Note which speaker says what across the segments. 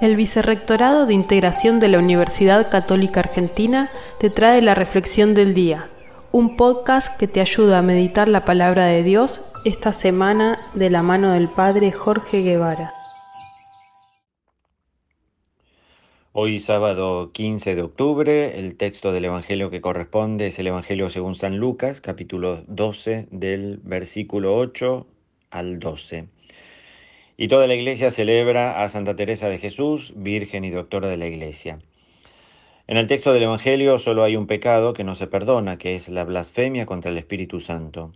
Speaker 1: El Vicerrectorado de Integración de la Universidad Católica Argentina te trae la Reflexión del Día, un podcast que te ayuda a meditar la palabra de Dios esta semana de la mano del Padre Jorge Guevara.
Speaker 2: Hoy sábado 15 de octubre, el texto del Evangelio que corresponde es el Evangelio según San Lucas, capítulo 12, del versículo 8 al 12. Y toda la iglesia celebra a Santa Teresa de Jesús, Virgen y Doctora de la Iglesia. En el texto del Evangelio solo hay un pecado que no se perdona, que es la blasfemia contra el Espíritu Santo.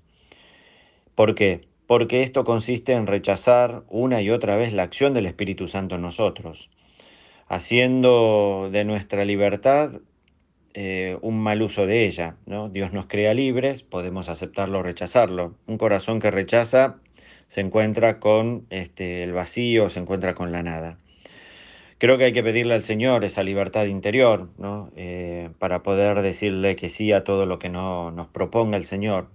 Speaker 2: ¿Por qué? Porque esto consiste en rechazar una y otra vez la acción del Espíritu Santo en nosotros, haciendo de nuestra libertad eh, un mal uso de ella. ¿no? Dios nos crea libres, podemos aceptarlo o rechazarlo. Un corazón que rechaza se encuentra con este, el vacío, se encuentra con la nada. Creo que hay que pedirle al Señor esa libertad interior, ¿no? Eh, para poder decirle que sí a todo lo que no, nos proponga el Señor.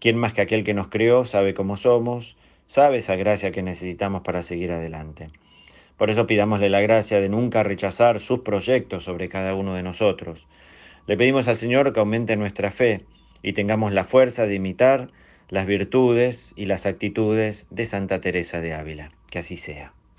Speaker 2: ¿Quién más que aquel que nos creó sabe cómo somos, sabe esa gracia que necesitamos para seguir adelante? Por eso pidámosle la gracia de nunca rechazar sus proyectos sobre cada uno de nosotros. Le pedimos al Señor que aumente nuestra fe y tengamos la fuerza de imitar las virtudes y las actitudes de Santa Teresa de Ávila. Que así sea.